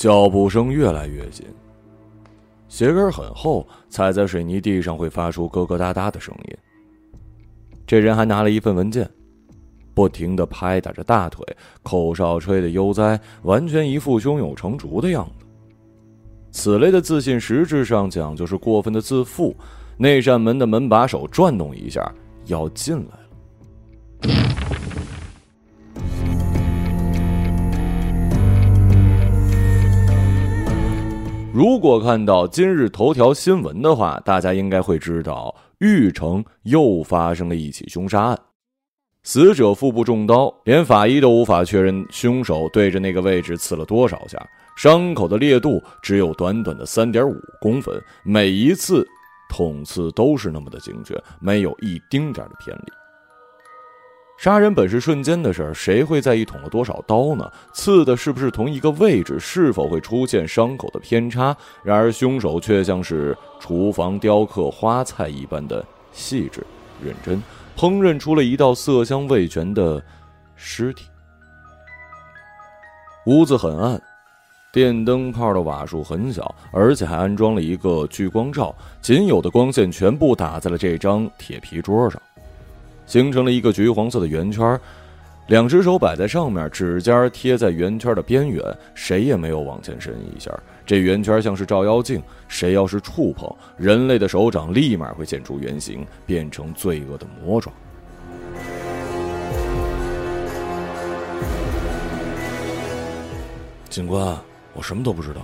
脚步声越来越近。鞋跟很厚，踩在水泥地上会发出咯咯哒哒的声音。这人还拿了一份文件，不停的拍打着大腿，口哨吹的悠哉，完全一副胸有成竹的样子。此类的自信，实质上讲就是过分的自负。那扇门的门把手转动一下，要进来了。如果看到今日头条新闻的话，大家应该会知道，玉城又发生了一起凶杀案，死者腹部中刀，连法医都无法确认凶手对着那个位置刺了多少下，伤口的裂度只有短短的三点五公分，每一次。捅刺都是那么的精确，没有一丁点的偏离。杀人本是瞬间的事儿，谁会在意捅了多少刀呢？刺的是不是同一个位置？是否会出现伤口的偏差？然而凶手却像是厨房雕刻花菜一般的细致认真，烹饪出了一道色香味全的尸体。屋子很暗。电灯泡的瓦数很小，而且还安装了一个聚光罩，仅有的光线全部打在了这张铁皮桌上，形成了一个橘黄色的圆圈。两只手摆在上面，指尖贴在圆圈的边缘，谁也没有往前伸一下。这圆圈像是照妖镜，谁要是触碰，人类的手掌立马会现出原形，变成罪恶的魔爪。警官。我什么都不知道，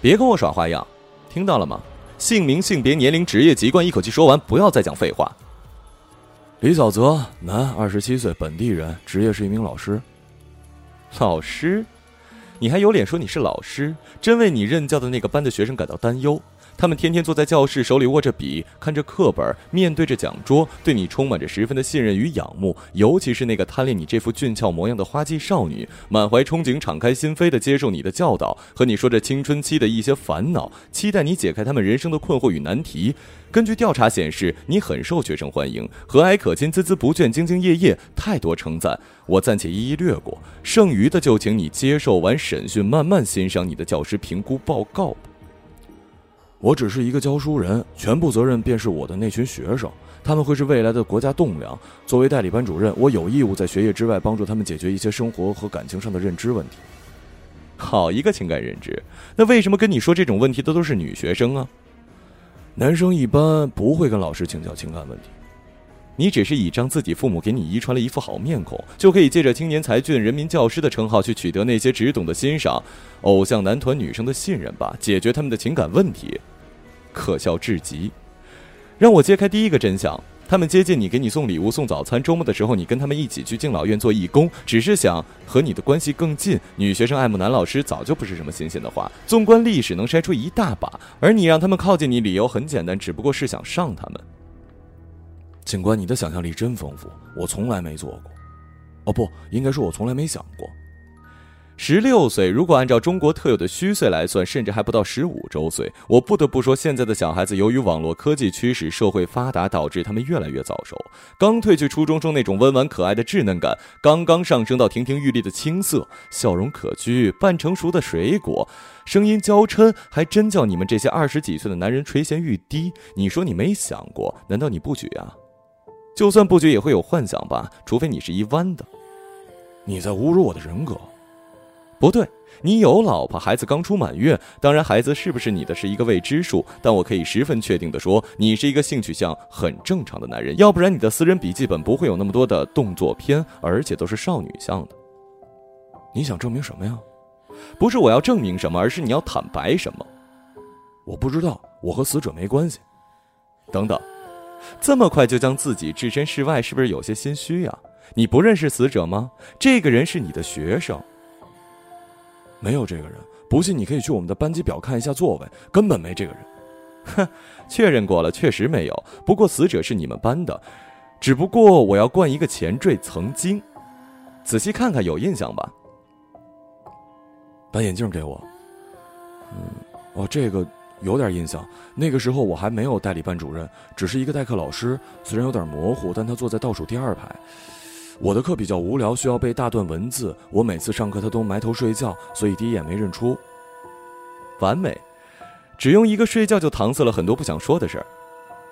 别跟我耍花样，听到了吗？姓名、性别、年龄、职业、籍贯，一口气说完，不要再讲废话。李小泽，男，二十七岁，本地人，职业是一名老师。老师？你还有脸说你是老师？真为你任教的那个班的学生感到担忧。他们天天坐在教室，手里握着笔，看着课本，面对着讲桌，对你充满着十分的信任与仰慕。尤其是那个贪恋你这副俊俏模样的花季少女，满怀憧憬，敞开心扉地接受你的教导，和你说着青春期的一些烦恼，期待你解开他们人生的困惑与难题。根据调查显示，你很受学生欢迎，和蔼可亲，孜孜不倦，兢兢业业，太多称赞，我暂且一一略过。剩余的就请你接受完审讯，慢慢欣赏你的教师评估报告。我只是一个教书人，全部责任便是我的那群学生，他们会是未来的国家栋梁。作为代理班主任，我有义务在学业之外帮助他们解决一些生活和感情上的认知问题。好一个情感认知！那为什么跟你说这种问题的都是女学生啊？男生一般不会跟老师请教情感问题。你只是倚仗自己父母给你遗传了一副好面孔，就可以借着青年才俊、人民教师的称号去取得那些只懂得欣赏偶像男团女生的信任吧，解决他们的情感问题。可笑至极！让我揭开第一个真相：他们接近你，给你送礼物、送早餐。周末的时候，你跟他们一起去敬老院做义工，只是想和你的关系更近。女学生爱慕男老师，早就不是什么新鲜的话。纵观历史，能筛出一大把。而你让他们靠近你，理由很简单，只不过是想上他们。警官，你的想象力真丰富，我从来没做过。哦，不，应该说，我从来没想过。十六岁，如果按照中国特有的虚岁来算，甚至还不到十五周岁。我不得不说，现在的小孩子由于网络科技驱使、社会发达，导致他们越来越早熟。刚褪去初中生那种温婉可爱的稚嫩感，刚刚上升到亭亭玉立的青涩，笑容可掬，半成熟的水果，声音娇嗔，还真叫你们这些二十几岁的男人垂涎欲滴。你说你没想过？难道你不举啊？就算不举，也会有幻想吧？除非你是一弯的。你在侮辱我的人格。不对，你有老婆，孩子刚出满月。当然，孩子是不是你的是一个未知数。但我可以十分确定的说，你是一个性取向很正常的男人。要不然，你的私人笔记本不会有那么多的动作片，而且都是少女向的。你想证明什么呀？不是我要证明什么，而是你要坦白什么。我不知道，我和死者没关系。等等，这么快就将自己置身事外，是不是有些心虚呀？你不认识死者吗？这个人是你的学生。没有这个人，不信你可以去我们的班级表看一下座位，根本没这个人。哼，确认过了，确实没有。不过死者是你们班的，只不过我要冠一个前缀“曾经”。仔细看看，有印象吧？把眼镜给我。嗯，哦，这个有点印象。那个时候我还没有代理班主任，只是一个代课老师，虽然有点模糊，但他坐在倒数第二排。我的课比较无聊，需要背大段文字。我每次上课他都埋头睡觉，所以第一眼没认出。完美，只用一个睡觉就搪塞了很多不想说的事儿。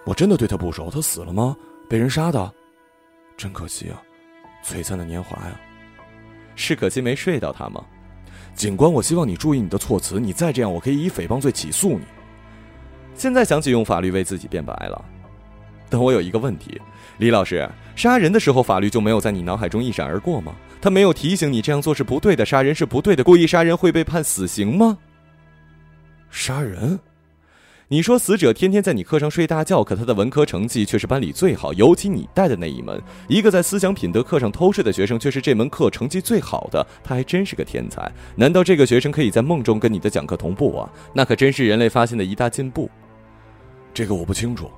我真的对他不熟，他死了吗？被人杀的？真可惜啊，璀璨的年华呀！是可惜没睡到他吗？警官，我希望你注意你的措辞。你再这样，我可以以诽谤罪起诉你。现在想起用法律为自己辩白了。但我有一个问题，李老师，杀人的时候法律就没有在你脑海中一闪而过吗？他没有提醒你这样做是不对的，杀人是不对的，故意杀人会被判死刑吗？杀人？你说死者天天在你课上睡大觉，可他的文科成绩却是班里最好，尤其你带的那一门。一个在思想品德课上偷睡的学生，却是这门课成绩最好的，他还真是个天才。难道这个学生可以在梦中跟你的讲课同步啊？那可真是人类发现的一大进步。这个我不清楚。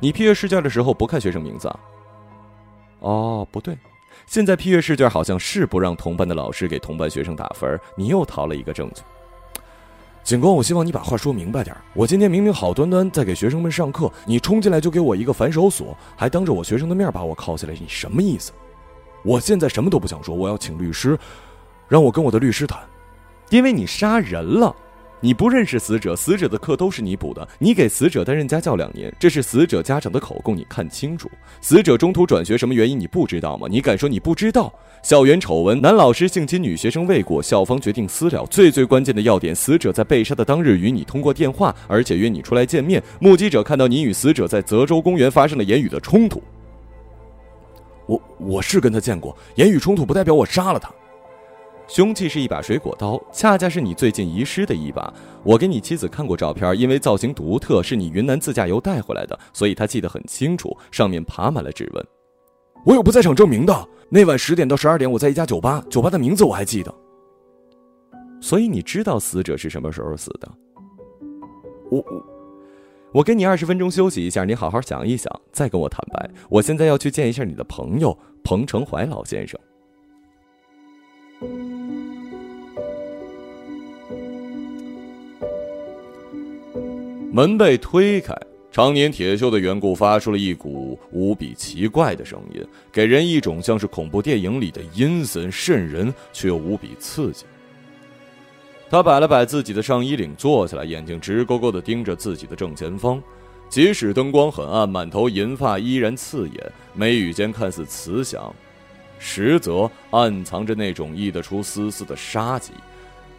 你批阅试卷的时候不看学生名字啊？哦，不对，现在批阅试卷好像是不让同班的老师给同班学生打分。你又逃了一个证据。警官，我希望你把话说明白点我今天明明好端端在给学生们上课，你冲进来就给我一个反手锁，还当着我学生的面把我铐起来，你什么意思？我现在什么都不想说，我要请律师，让我跟我的律师谈，因为你杀人了。你不认识死者，死者的课都是你补的。你给死者担任家教两年，这是死者家长的口供，你看清楚。死者中途转学什么原因你不知道吗？你敢说你不知道？校园丑闻，男老师性侵女学生未果，校方决定私了。最最关键的要点，死者在被杀的当日与你通过电话，而且约你出来见面。目击者看到你与死者在泽州公园发生了言语的冲突。我我是跟他见过，言语冲突不代表我杀了他。凶器是一把水果刀，恰恰是你最近遗失的一把。我给你妻子看过照片，因为造型独特，是你云南自驾游带回来的，所以她记得很清楚，上面爬满了指纹。我有不在场证明的。那晚十点到十二点，我在一家酒吧，酒吧的名字我还记得。所以你知道死者是什么时候死的？我我我给你二十分钟休息一下，你好好想一想，再跟我坦白。我现在要去见一下你的朋友彭成怀老先生。门被推开，常年铁锈的缘故发出了一股无比奇怪的声音，给人一种像是恐怖电影里的阴森渗人却又无比刺激。他摆了摆自己的上衣领，坐下来，眼睛直勾勾地盯着自己的正前方。即使灯光很暗，满头银发依然刺眼，眉宇间看似慈祥，实则暗藏着那种溢得出丝丝的杀机。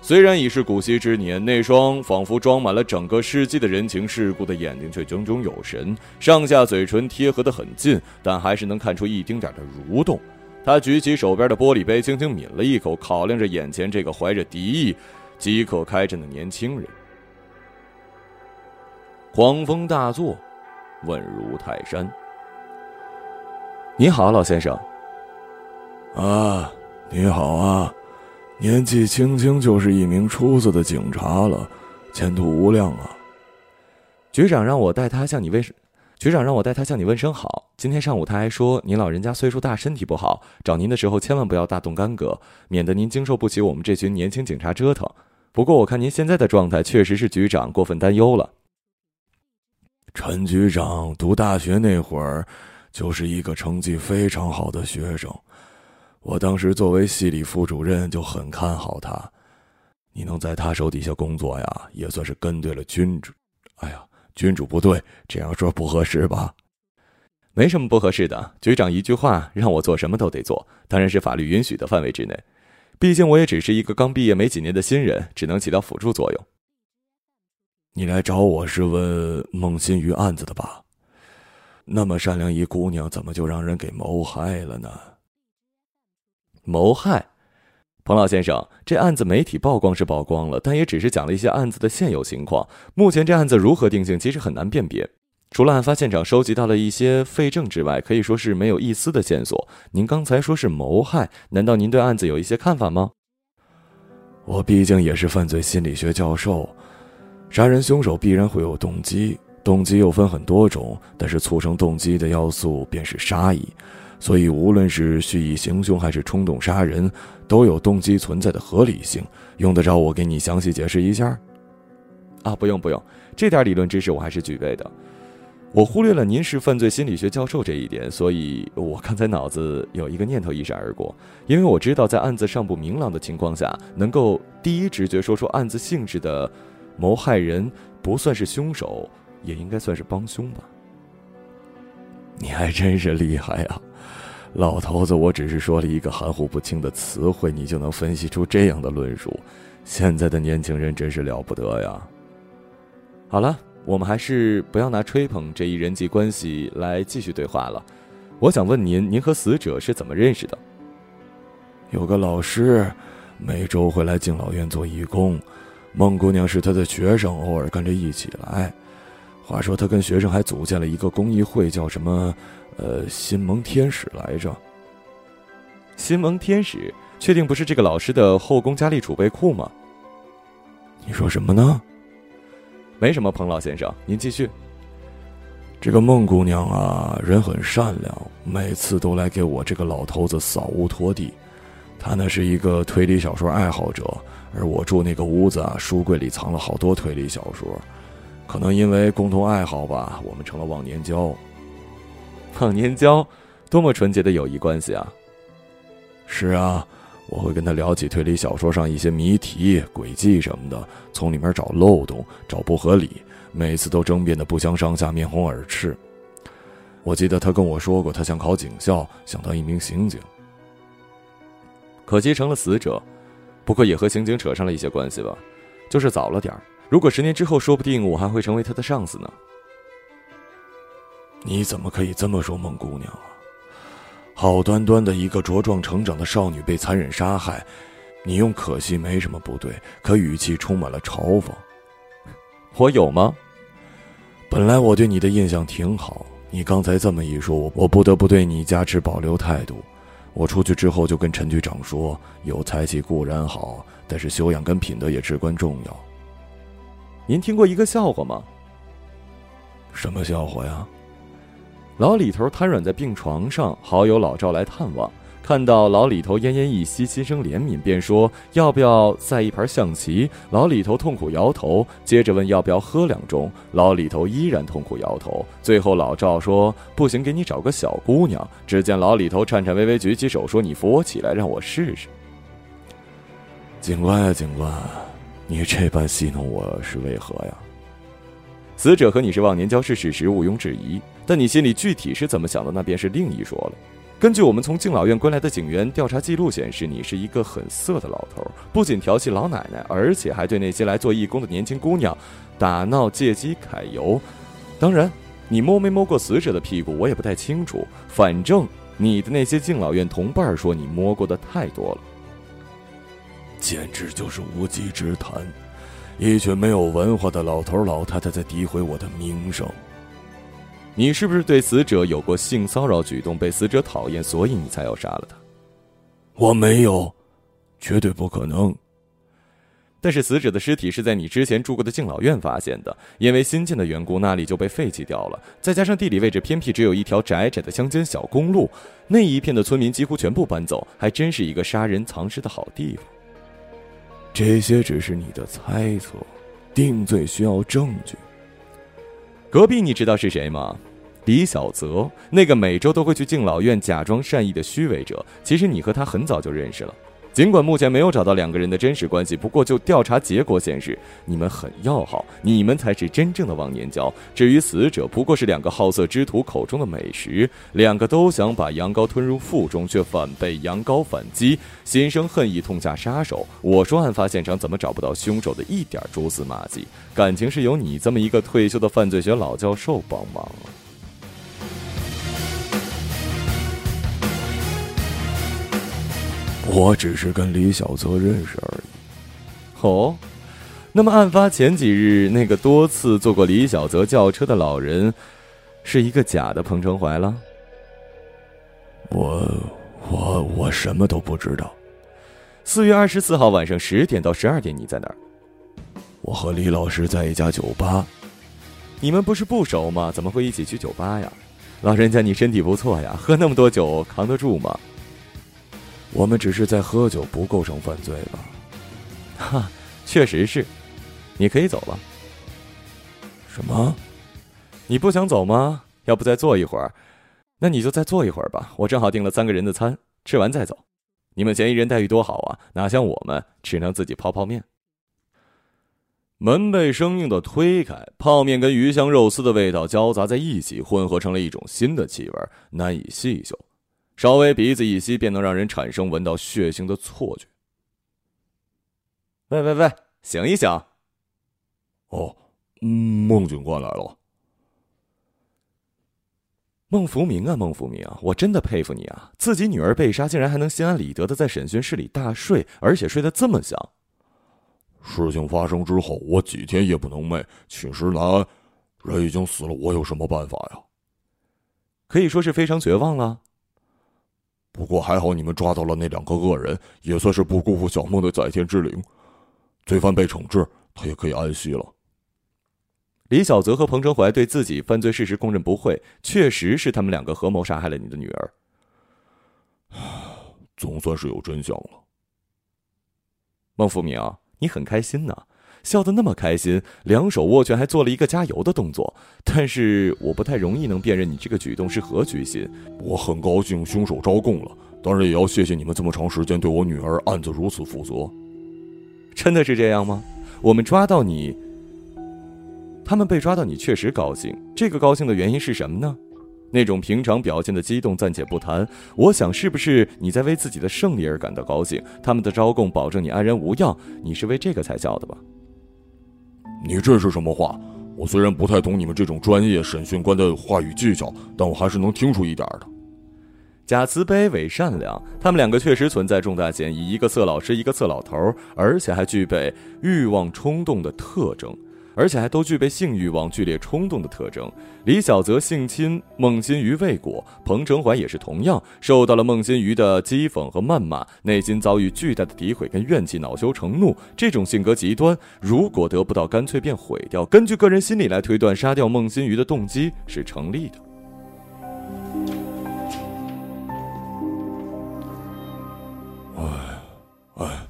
虽然已是古稀之年，那双仿佛装满了整个世纪的人情世故的眼睛却炯炯有神，上下嘴唇贴合得很近，但还是能看出一丁点的蠕动。他举起手边的玻璃杯，轻轻抿了一口，考量着眼前这个怀着敌意即刻开战的年轻人。狂风大作，稳如泰山。你好，老先生。啊，你好啊。年纪轻轻就是一名出色的警察了，前途无量啊！局长让我带他向你问，局长让我带他向你问声好。今天上午他还说您老人家岁数大，身体不好，找您的时候千万不要大动干戈，免得您经受不起我们这群年轻警察折腾。不过我看您现在的状态，确实是局长过分担忧了。陈局长读大学那会儿，就是一个成绩非常好的学生。我当时作为系里副主任就很看好他，你能在他手底下工作呀，也算是跟对了君主。哎呀，君主不对，这样说不合适吧？没什么不合适的，局长一句话让我做什么都得做，当然是法律允许的范围之内。毕竟我也只是一个刚毕业没几年的新人，只能起到辅助作用。你来找我是问孟新瑜案子的吧？那么善良一姑娘，怎么就让人给谋害了呢？谋害，彭老先生，这案子媒体曝光是曝光了，但也只是讲了一些案子的现有情况。目前这案子如何定性，其实很难辨别。除了案发现场收集到了一些废证之外，可以说是没有一丝的线索。您刚才说是谋害，难道您对案子有一些看法吗？我毕竟也是犯罪心理学教授，杀人凶手必然会有动机，动机又分很多种，但是促成动机的要素便是杀意。所以，无论是蓄意行凶还是冲动杀人，都有动机存在的合理性。用得着我给你详细解释一下？啊，不用不用，这点理论知识我还是具备的。我忽略了您是犯罪心理学教授这一点，所以我刚才脑子有一个念头一闪而过。因为我知道，在案子尚不明朗的情况下，能够第一直觉说出案子性质的谋害人不算是凶手，也应该算是帮凶吧。你还真是厉害啊，老头子！我只是说了一个含糊不清的词汇，你就能分析出这样的论述。现在的年轻人真是了不得呀。好了。我们还是不要拿吹捧这一人际关系来继续对话了。我想问您，您和死者是怎么认识的？有个老师，每周会来敬老院做义工，孟姑娘是他的学生，偶尔跟着一起来。话说他跟学生还组建了一个公益会，叫什么？呃，新盟天使来着。新盟天使，确定不是这个老师的后宫佳丽储备库吗？你说什么呢？没什么，彭老先生，您继续。这个孟姑娘啊，人很善良，每次都来给我这个老头子扫屋拖地。她呢是一个推理小说爱好者，而我住那个屋子啊，书柜里藏了好多推理小说。可能因为共同爱好吧，我们成了忘年交。忘年交，多么纯洁的友谊关系啊！是啊。我会跟他聊起推理小说上一些谜题、诡计什么的，从里面找漏洞、找不合理，每次都争辩的不相上下、面红耳赤。我记得他跟我说过，他想考警校，想当一名刑警。可惜成了死者，不过也和刑警扯上了一些关系吧，就是早了点儿。如果十年之后，说不定我还会成为他的上司呢。你怎么可以这么说孟姑娘啊？好端端的一个茁壮成长的少女被残忍杀害，你用可惜没什么不对，可语气充满了嘲讽。我有吗？本来我对你的印象挺好，你刚才这么一说，我不得不对你加持保留态度。我出去之后就跟陈局长说，有才气固然好，但是修养跟品德也至关重要。您听过一个笑话吗？什么笑话呀？老李头瘫软在病床上，好友老赵来探望，看到老李头奄奄一息，心生怜悯，便说：“要不要再一盘象棋？”老李头痛苦摇头，接着问：“要不要喝两盅？”老李头依然痛苦摇头。最后老赵说：“不行，给你找个小姑娘。”只见老李头颤颤巍巍举起手说：“你扶我起来，让我试试。”警官呀，警官，你这般戏弄我是为何呀？死者和你是忘年交是事实，毋庸置疑。但你心里具体是怎么想的，那便是另一说了。根据我们从敬老院归来的警员调查记录显示，你是一个很色的老头，不仅调戏老奶奶，而且还对那些来做义工的年轻姑娘打闹、借机揩油。当然，你摸没摸过死者的屁股，我也不太清楚。反正你的那些敬老院同伴说你摸过的太多了，简直就是无稽之谈。一群没有文化的老头老太太在诋毁我的名声。你是不是对死者有过性骚扰举动，被死者讨厌，所以你才要杀了他？我没有，绝对不可能。但是死者的尸体是在你之前住过的敬老院发现的，因为新建的缘故，那里就被废弃掉了。再加上地理位置偏僻，只有一条窄窄的乡间小公路，那一片的村民几乎全部搬走，还真是一个杀人藏尸的好地方。这些只是你的猜测，定罪需要证据。隔壁你知道是谁吗？李小泽，那个每周都会去敬老院假装善意的虚伪者。其实你和他很早就认识了。尽管目前没有找到两个人的真实关系，不过就调查结果显示，你们很要好，你们才是真正的忘年交。至于死者，不过是两个好色之徒口中的美食，两个都想把羊羔吞入腹中，却反被羊羔反击，心生恨意，痛下杀手。我说案发现场怎么找不到凶手的一点蛛丝马迹？感情是由你这么一个退休的犯罪学老教授帮忙了。我只是跟李小泽认识而已。哦，那么案发前几日，那个多次坐过李小泽轿车的老人，是一个假的彭成怀了？我我我什么都不知道。四月二十四号晚上十点到十二点，你在哪儿？我和李老师在一家酒吧。你们不是不熟吗？怎么会一起去酒吧呀？老人家，你身体不错呀，喝那么多酒扛得住吗？我们只是在喝酒，不构成犯罪吧？哈，确实是，你可以走了。什么？你不想走吗？要不再坐一会儿？那你就再坐一会儿吧。我正好订了三个人的餐，吃完再走。你们嫌疑人待遇多好啊，哪像我们只能自己泡泡面。门被生硬的推开，泡面跟鱼香肉丝的味道交杂在一起，混合成了一种新的气味，难以细嗅。稍微鼻子一吸，便能让人产生闻到血腥的错觉。喂喂喂，醒一醒！哦，孟警官来了。孟福明啊，孟福明啊，我真的佩服你啊！自己女儿被杀，竟然还能心安理得的在审讯室里大睡，而且睡得这么香。事情发生之后，我几天夜不能寐。寝食难安，人已经死了，我有什么办法呀？可以说是非常绝望了。不过还好，你们抓到了那两个恶人，也算是不辜负小梦的在天之灵。罪犯被惩治，他也可以安息了。李小泽和彭成怀对自己犯罪事实供认不讳，确实是他们两个合谋杀害了你的女儿。总算是有真相了。孟福明，你很开心呢，笑得那么开心，两手握拳，还做了一个加油的动作。但是我不太容易能辨认你这个举动是何居心。我很高兴凶手招供了，当然也要谢谢你们这么长时间对我女儿案子如此负责。真的是这样吗？我们抓到你。他们被抓到，你确实高兴。这个高兴的原因是什么呢？那种平常表现的激动暂且不谈，我想是不是你在为自己的胜利而感到高兴？他们的招供保证你安然无恙，你是为这个才笑的吧？你这是什么话？我虽然不太懂你们这种专业审讯官的话语技巧，但我还是能听出一点的。假慈悲，伪善良，他们两个确实存在重大嫌疑。一个色老师，一个色老头，而且还具备欲望冲动的特征。而且还都具备性欲望剧烈冲动的特征。李小泽性侵孟新瑜未果，彭成怀也是同样受到了孟新瑜的讥讽和谩骂，内心遭遇巨大的诋毁跟怨气，恼羞成怒。这种性格极端，如果得不到，干脆便毁掉。根据个人心理来推断，杀掉孟新瑜的动机是成立的。唉，唉，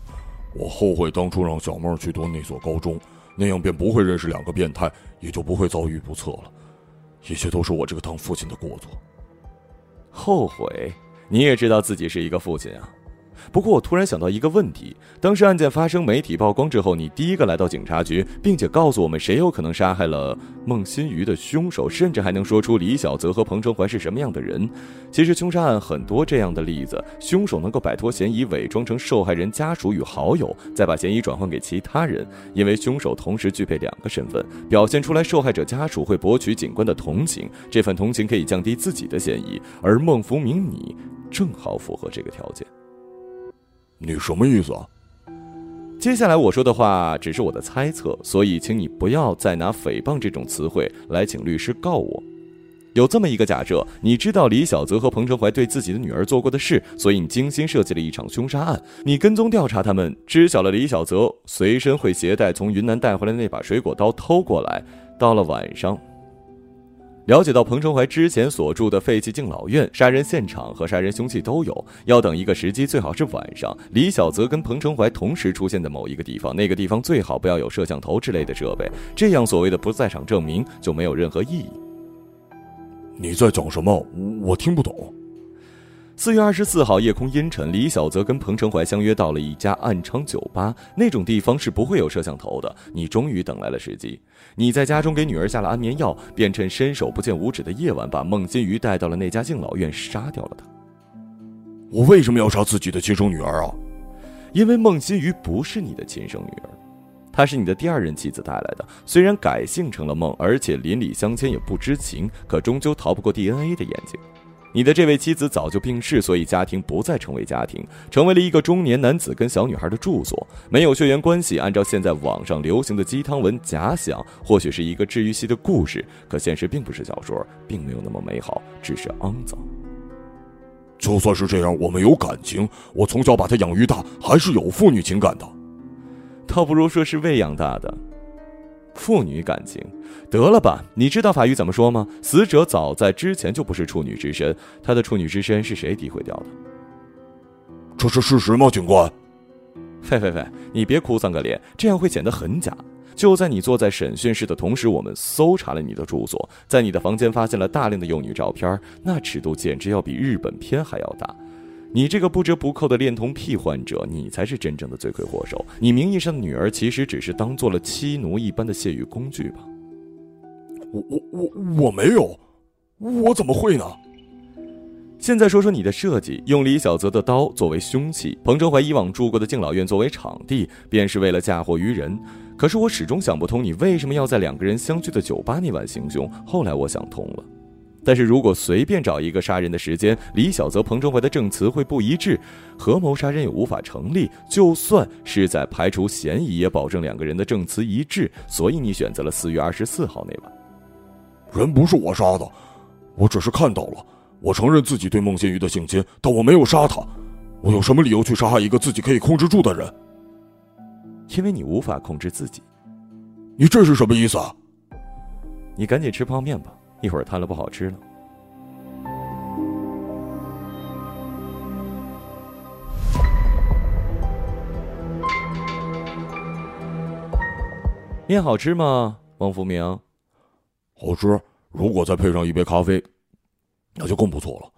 我后悔当初让小梦去读那所高中。那样便不会认识两个变态，也就不会遭遇不测了。一切都是我这个当父亲的过错。后悔？你也知道自己是一个父亲啊。不过我突然想到一个问题：当时案件发生、媒体曝光之后，你第一个来到警察局，并且告诉我们谁有可能杀害了孟新瑜的凶手，甚至还能说出李小泽和彭成怀是什么样的人。其实凶杀案很多这样的例子，凶手能够摆脱嫌疑，伪装成受害人家属与好友，再把嫌疑转换给其他人。因为凶手同时具备两个身份，表现出来，受害者家属会博取警官的同情，这份同情可以降低自己的嫌疑。而孟福明，你正好符合这个条件。你什么意思啊？接下来我说的话只是我的猜测，所以请你不要再拿诽谤这种词汇来请律师告我。有这么一个假设：你知道李小泽和彭成怀对自己的女儿做过的事，所以你精心设计了一场凶杀案。你跟踪调查他们，知晓了李小泽随身会携带从云南带回来的那把水果刀偷过来，到了晚上。了解到彭成怀之前所住的废弃敬老院，杀人现场和杀人凶器都有，要等一个时机，最好是晚上。李小泽跟彭成怀同时出现在某一个地方，那个地方最好不要有摄像头之类的设备，这样所谓的不在场证明就没有任何意义。你在讲什么？我听不懂。四月二十四号，夜空阴沉，李小泽跟彭成怀相约到了一家暗娼酒吧，那种地方是不会有摄像头的。你终于等来了时机，你在家中给女儿下了安眠药，便趁伸手不见五指的夜晚，把孟金鱼带到了那家敬老院，杀掉了她。我为什么要杀自己的亲生女儿啊？因为孟金鱼不是你的亲生女儿，她是你的第二任妻子带来的。虽然改姓成了孟，而且邻里乡亲也不知情，可终究逃不过 DNA 的眼睛。你的这位妻子早就病逝，所以家庭不再成为家庭，成为了一个中年男子跟小女孩的住所，没有血缘关系。按照现在网上流行的鸡汤文假想，或许是一个治愈系的故事，可现实并不是小说，并没有那么美好，只是肮脏。就算是这样，我们有感情，我从小把他养育大，还是有父女情感的。倒不如说是喂养大的。父女感情，得了吧！你知道法语怎么说吗？死者早在之前就不是处女之身，他的处女之身是谁诋毁掉的？这是事实吗，警官？费费费，你别哭丧个脸，这样会显得很假。就在你坐在审讯室的同时，我们搜查了你的住所，在你的房间发现了大量的幼女照片，那尺度简直要比日本片还要大。你这个不折不扣的恋童癖患者，你才是真正的罪魁祸首。你名义上的女儿其实只是当做了妻奴一般的泄欲工具吧？我我我我没有，我怎么会呢？现在说说你的设计，用李小泽的刀作为凶器，彭成怀以往住过的敬老院作为场地，便是为了嫁祸于人。可是我始终想不通，你为什么要在两个人相聚的酒吧那晚行凶？后来我想通了，但是如果随便找一个杀人的时间，李小泽、彭忠怀的证词会不一致，合谋杀人也无法成立。就算是在排除嫌疑，也保证两个人的证词一致。所以你选择了四月二十四号那晚。人不是我杀的，我只是看到了。我承认自己对孟新宇的性侵，但我没有杀他。我有什么理由去杀害一个自己可以控制住的人？因为你无法控制自己。你这是什么意思啊？你赶紧吃泡面吧，一会儿摊了不好吃了。面好吃吗，王福明？好吃，如果再配上一杯咖啡。那就更不错了，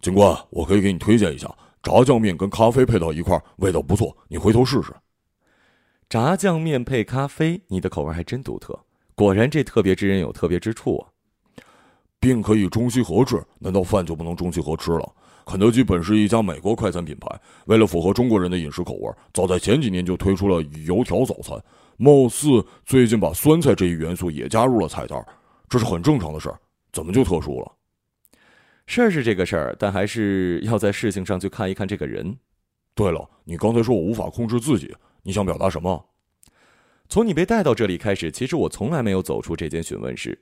警官，我可以给你推荐一下炸酱面跟咖啡配到一块味道不错，你回头试试。炸酱面配咖啡，你的口味还真独特，果然这特别之人有特别之处啊。病可以中西合治，难道饭就不能中西合吃了？肯德基本是一家美国快餐品牌，为了符合中国人的饮食口味，早在前几年就推出了油条早餐，貌似最近把酸菜这一元素也加入了菜单，这是很正常的事儿，怎么就特殊了？事儿是这个事儿，但还是要在事情上去看一看这个人。对了，你刚才说我无法控制自己，你想表达什么？从你被带到这里开始，其实我从来没有走出这间询问室。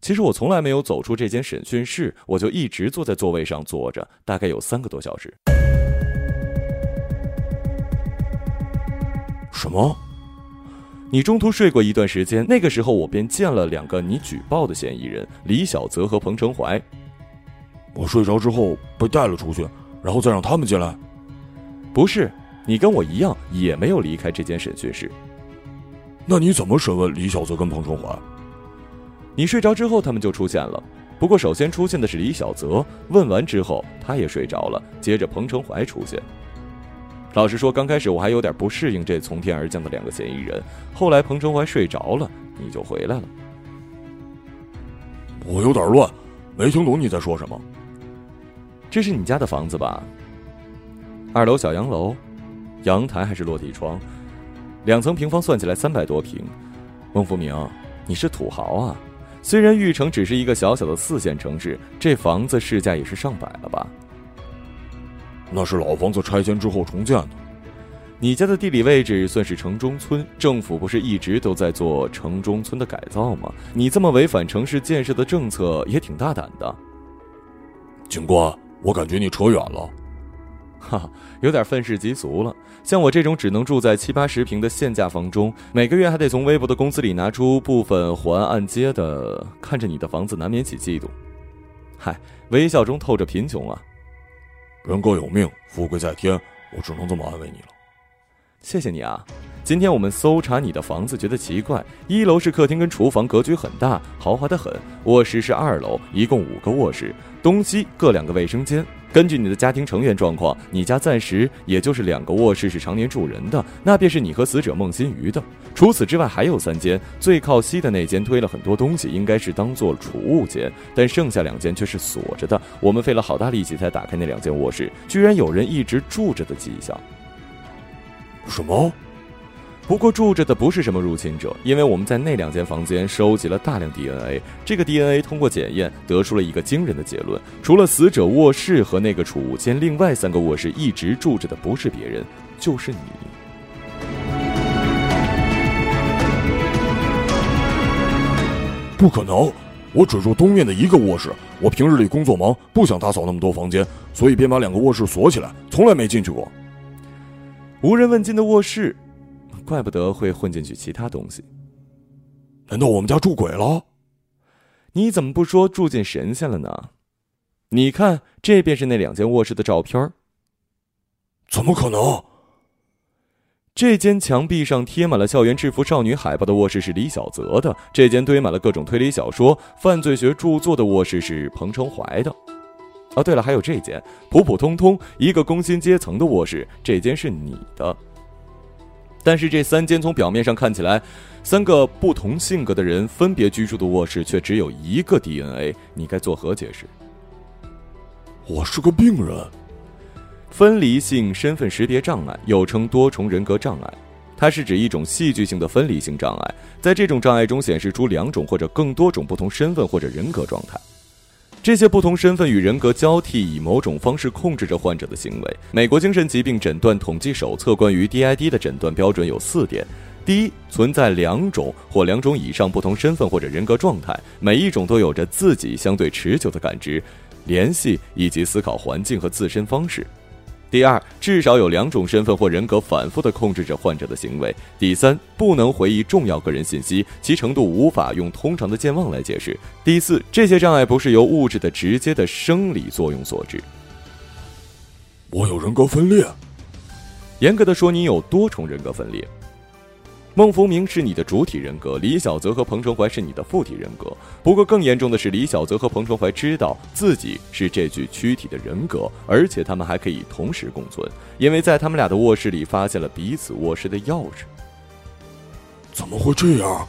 其实我从来没有走出这间审讯室，我就一直坐在座位上坐着，大概有三个多小时。什么？你中途睡过一段时间，那个时候我便见了两个你举报的嫌疑人李小泽和彭成怀。我睡着之后被带了出去，然后再让他们进来。不是，你跟我一样也没有离开这间审讯室。那你怎么审问李小泽跟彭成怀？你睡着之后，他们就出现了。不过首先出现的是李小泽，问完之后他也睡着了，接着彭成怀出现。老实说，刚开始我还有点不适应这从天而降的两个嫌疑人。后来彭成怀睡着了，你就回来了。我有点乱，没听懂你在说什么。这是你家的房子吧？二楼小洋楼，阳台还是落地窗？两层平方算起来三百多平。孟福明，你是土豪啊！虽然玉城只是一个小小的四线城市，这房子市价也是上百了吧？那是老房子拆迁之后重建的。你家的地理位置算是城中村，政府不是一直都在做城中村的改造吗？你这么违反城市建设的政策，也挺大胆的。警官。我感觉你扯远了，哈，有点愤世嫉俗了。像我这种只能住在七八十平的限价房中，每个月还得从微薄的工资里拿出部分还按揭的，看着你的房子难免起嫉妒。嗨，微笑中透着贫穷啊。人各有命，富贵在天，我只能这么安慰你了。谢谢你啊。今天我们搜查你的房子，觉得奇怪。一楼是客厅跟厨房，格局很大，豪华的很。卧室是二楼，一共五个卧室，东西各两个卫生间。根据你的家庭成员状况，你家暂时也就是两个卧室是常年住人的，那便是你和死者孟新瑜的。除此之外还有三间，最靠西的那间推了很多东西，应该是当做储物间，但剩下两间却是锁着的。我们费了好大力气才打开那两间卧室，居然有人一直住着的迹象。什么？不过住着的不是什么入侵者，因为我们在那两间房间收集了大量 DNA，这个 DNA 通过检验得出了一个惊人的结论：除了死者卧室和那个储物间，另外三个卧室一直住着的不是别人，就是你。不可能，我只住东面的一个卧室，我平日里工作忙，不想打扫那么多房间，所以便把两个卧室锁起来，从来没进去过。无人问津的卧室。怪不得会混进去其他东西。难道我们家住鬼了？你怎么不说住进神仙了呢？你看，这便是那两间卧室的照片。怎么可能？这间墙壁上贴满了校园制服少女海报的卧室是李小泽的，这间堆满了各种推理小说、犯罪学著作的卧室是彭成怀的。哦，对了，还有这间普普通通一个工薪阶层的卧室，这间是你的。但是这三间从表面上看起来，三个不同性格的人分别居住的卧室却只有一个 DNA，你该作何解释？我是个病人。分离性身份识别障碍又称多重人格障碍，它是指一种戏剧性的分离性障碍，在这种障碍中显示出两种或者更多种不同身份或者人格状态。这些不同身份与人格交替，以某种方式控制着患者的行为。美国精神疾病诊断统计手册关于 DID 的诊断标准有四点：第一，存在两种或两种以上不同身份或者人格状态，每一种都有着自己相对持久的感知、联系以及思考环境和自身方式。第二，至少有两种身份或人格反复的控制着患者的行为。第三，不能回忆重要个人信息，其程度无法用通常的健忘来解释。第四，这些障碍不是由物质的直接的生理作用所致。我有人格分裂，严格的说，你有多重人格分裂。孟福明是你的主体人格，李小泽和彭成怀是你的附体人格。不过更严重的是，李小泽和彭成怀知道自己是这具躯体的人格，而且他们还可以同时共存，因为在他们俩的卧室里发现了彼此卧室的钥匙。怎么会这样？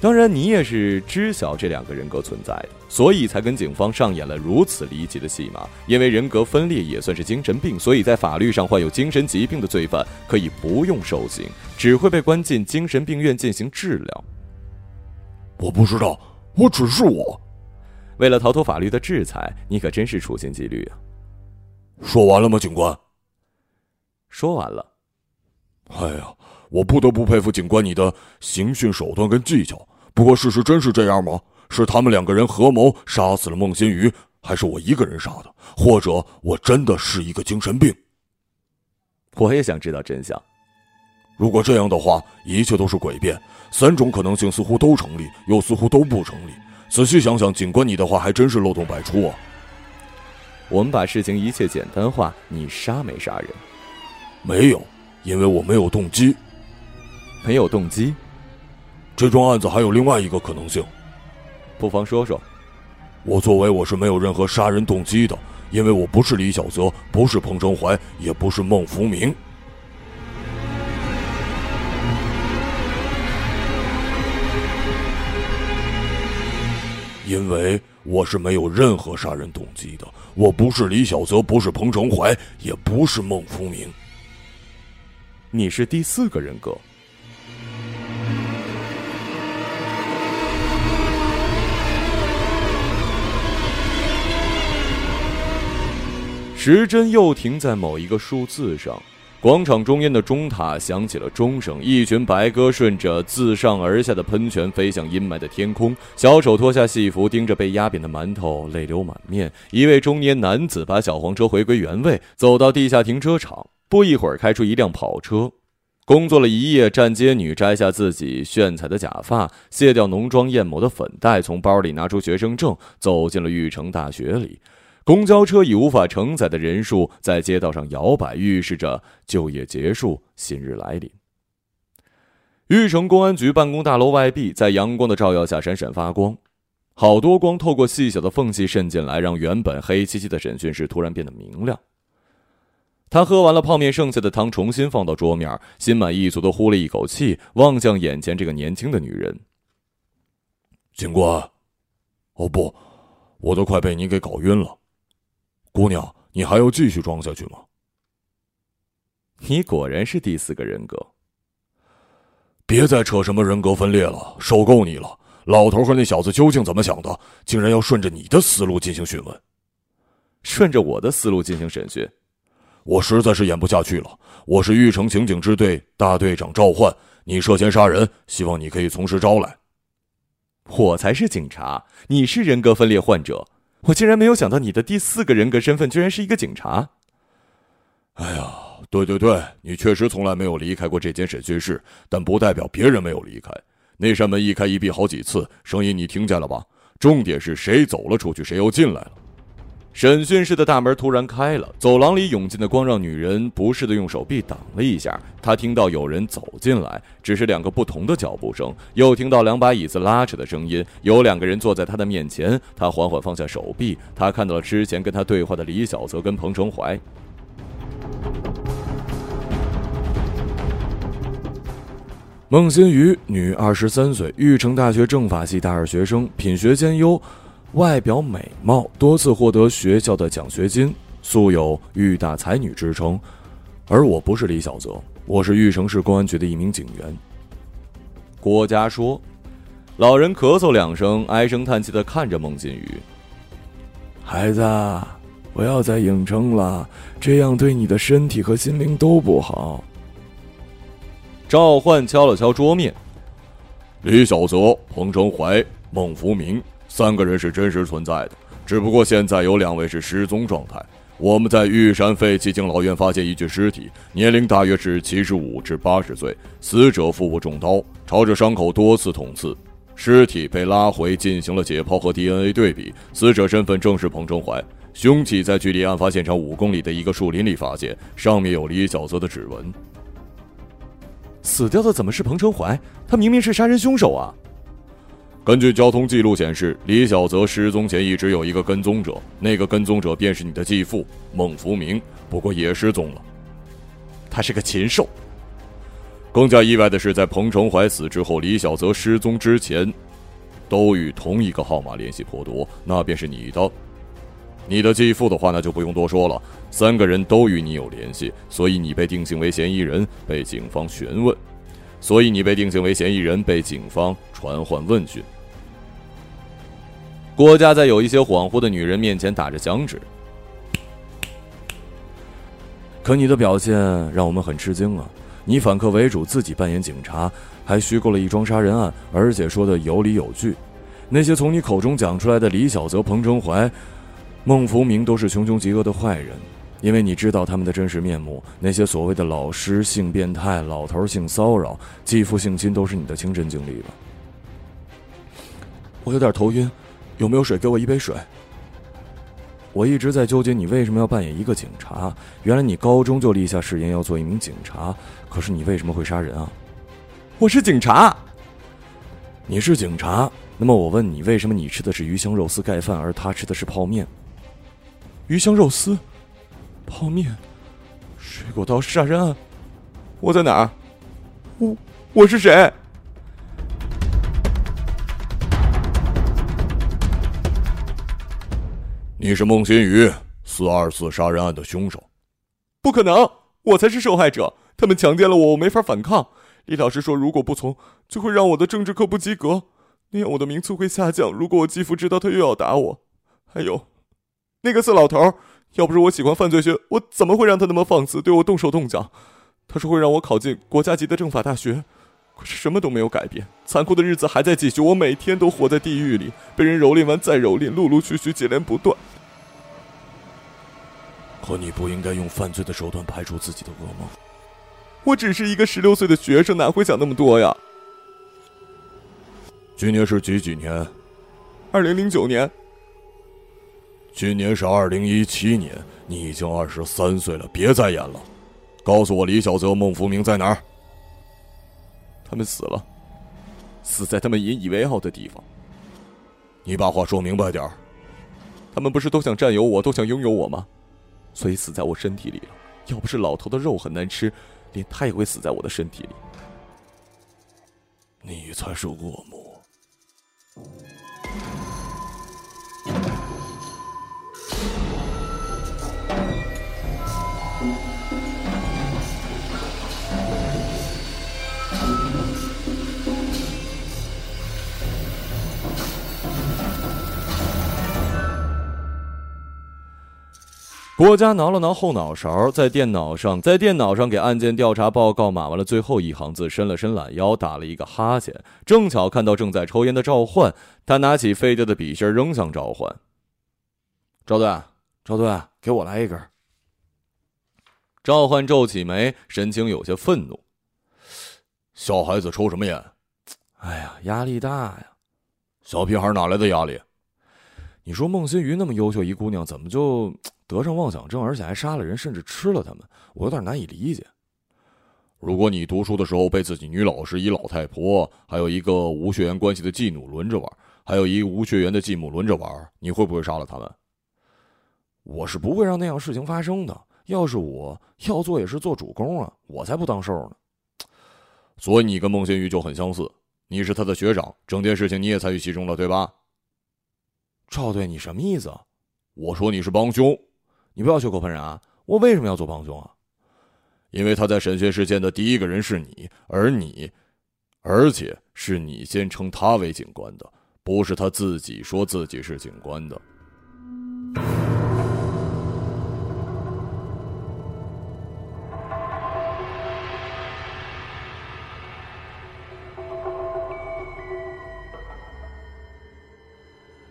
当然，你也是知晓这两个人格存在的，所以才跟警方上演了如此离奇的戏码。因为人格分裂也算是精神病，所以在法律上，患有精神疾病的罪犯可以不用受刑，只会被关进精神病院进行治疗。我不知道，我只是我。为了逃脱法律的制裁，你可真是处心积虑啊！说完了吗，警官？说完了。哎呀。我不得不佩服警官你的刑讯手段跟技巧。不过事实真是这样吗？是他们两个人合谋杀死了孟新宇，还是我一个人杀的？或者我真的是一个精神病？我也想知道真相。如果这样的话，一切都是诡辩。三种可能性似乎都成立，又似乎都不成立。仔细想想，警官你的话还真是漏洞百出啊。我们把事情一切简单化，你杀没杀人？没有，因为我没有动机。没有动机，这桩案子还有另外一个可能性，不妨说说。我作为我是没有任何杀人动机的，因为我不是李小泽，不是彭成怀，也不是孟福明。因为我是没有任何杀人动机的，我不是李小泽，不是彭成怀，也不是孟福明。你是第四个人格。时针又停在某一个数字上，广场中央的钟塔响起了钟声。一群白鸽顺着自上而下的喷泉飞向阴霾的天空。小丑脱下戏服，盯着被压扁的馒头，泪流满面。一位中年男子把小黄车回归原位，走到地下停车场。不一会儿，开出一辆跑车。工作了一夜，站街女摘下自己炫彩的假发，卸掉浓妆艳抹的粉黛，从包里拿出学生证，走进了玉成大学里。公交车以无法承载的人数在街道上摇摆，预示着就业结束，新日来临。玉城公安局办公大楼外壁在阳光的照耀下闪闪发光，好多光透过细小的缝隙渗进来，让原本黑漆漆的审讯室突然变得明亮。他喝完了泡面剩下的汤，重新放到桌面，心满意足的呼了一口气，望向眼前这个年轻的女人。警官，哦不，我都快被你给搞晕了。姑娘，你还要继续装下去吗？你果然是第四个人格。别再扯什么人格分裂了，受够你了！老头和那小子究竟怎么想的？竟然要顺着你的思路进行询问？顺着我的思路进行审讯？我实在是演不下去了。我是玉城刑警支队大队长赵焕，你涉嫌杀人，希望你可以从实招来。我才是警察，你是人格分裂患者。我竟然没有想到，你的第四个人格身份居然是一个警察。哎呀，对对对，你确实从来没有离开过这间审讯室，但不代表别人没有离开。那扇门一开一闭好几次，声音你听见了吧？重点是谁走了出去，谁又进来了？审讯室的大门突然开了，走廊里涌进的光让女人不适的用手臂挡了一下。她听到有人走进来，只是两个不同的脚步声，又听到两把椅子拉扯的声音，有两个人坐在她的面前。她缓缓放下手臂，她看到了之前跟她对话的李小泽跟彭成怀。孟新宇，女，二十三岁，玉成大学政法系大二学生，品学兼优。外表美貌，多次获得学校的奖学金，素有“玉大才女”之称。而我不是李小泽，我是玉城市公安局的一名警员。郭嘉说：“老人咳嗽两声，唉声叹气的看着孟金宇，孩子，不要再硬撑了，这样对你的身体和心灵都不好。”赵焕敲了敲桌面：“李小泽、彭成怀、孟福明。”三个人是真实存在的，只不过现在有两位是失踪状态。我们在玉山废弃敬老院发现一具尸体，年龄大约是七十五至八十岁，死者腹部中刀，朝着伤口多次捅刺。尸体被拉回进行了解剖和 DNA 对比，死者身份正是彭成怀。凶器在距离案发现场五公里的一个树林里发现，上面有李小泽的指纹。死掉的怎么是彭成怀？他明明是杀人凶手啊！根据交通记录显示，李小泽失踪前一直有一个跟踪者，那个跟踪者便是你的继父孟福明，不过也失踪了。他是个禽兽。更加意外的是，在彭成怀死之后，李小泽失踪之前，都与同一个号码联系颇多，那便是你的。你的继父的话，那就不用多说了，三个人都与你有联系，所以你被定性为嫌疑人，被警方询问。所以你被定性为嫌疑人，被警方传唤问讯。郭家在有一些恍惚的女人面前打着响指，可你的表现让我们很吃惊啊！你反客为主，自己扮演警察，还虚构了一桩杀人案，而且说的有理有据。那些从你口中讲出来的李小泽、彭成怀、孟福明都是穷凶极恶的坏人，因为你知道他们的真实面目。那些所谓的老师性变态、老头性骚扰、继父性侵，都是你的亲身经历吧？我有点头晕。有没有水？给我一杯水。我一直在纠结你为什么要扮演一个警察。原来你高中就立下誓言要做一名警察，可是你为什么会杀人啊？我是警察。你是警察，那么我问你，为什么你吃的是鱼香肉丝盖饭，而他吃的是泡面？鱼香肉丝，泡面，水果刀杀人案，我在哪儿？我我是谁？你是孟新宇，四二四杀人案的凶手。不可能，我才是受害者。他们强奸了我，我没法反抗。李老师说，如果不从，就会让我的政治课不及格，那样我的名次会下降。如果我继父知道，他又要打我。还有，那个色老头，要不是我喜欢犯罪学，我怎么会让他那么放肆，对我动手动脚？他说会让我考进国家级的政法大学。可是什么都没有改变，残酷的日子还在继续。我每天都活在地狱里，被人蹂躏完再蹂躏，陆陆续续接连不断。可你不应该用犯罪的手段排除自己的噩梦。我只是一个十六岁的学生，哪会想那么多呀？今年是几几年？二零零九年。今年是二零一七年，你已经二十三岁了，别再演了。告诉我，李小泽、孟福明在哪儿？他们死了，死在他们引以为傲的地方。你把话说明白点儿。他们不是都想占有我，都想拥有我吗？所以死在我身体里了。要不是老头的肉很难吃，连他也会死在我的身体里。你才是恶魔。郭嘉挠了挠后脑勺，在电脑上，在电脑上给案件调查报告码完了最后一行字，伸了伸懒腰，打了一个哈欠。正巧看到正在抽烟的赵焕，他拿起废掉的笔芯扔向赵焕。赵队，赵队，给我来一根。赵焕皱起眉，神情有些愤怒：“小孩子抽什么烟？哎呀，压力大呀！小屁孩哪来的压力？”你说孟新瑜那么优秀一姑娘，怎么就得上妄想症，而且还杀了人，甚至吃了他们？我有点难以理解。如果你读书的时候被自己女老师、一老太婆，还有一个无血缘关系的继母轮着玩，还有一无血缘的继母轮着玩，你会不会杀了他们？我是不会让那样事情发生的。要是我要做，也是做主公啊，我才不当受呢。所以你跟孟新宇就很相似，你是他的学长，整件事情你也参与其中了，对吧？赵队，你什么意思？我说你是帮凶，你不要血口喷人啊！我为什么要做帮凶啊？因为他在审讯室见的第一个人是你，而你，而且是你先称他为警官的，不是他自己说自己是警官的。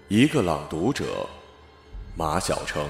一个朗读者，马晓成。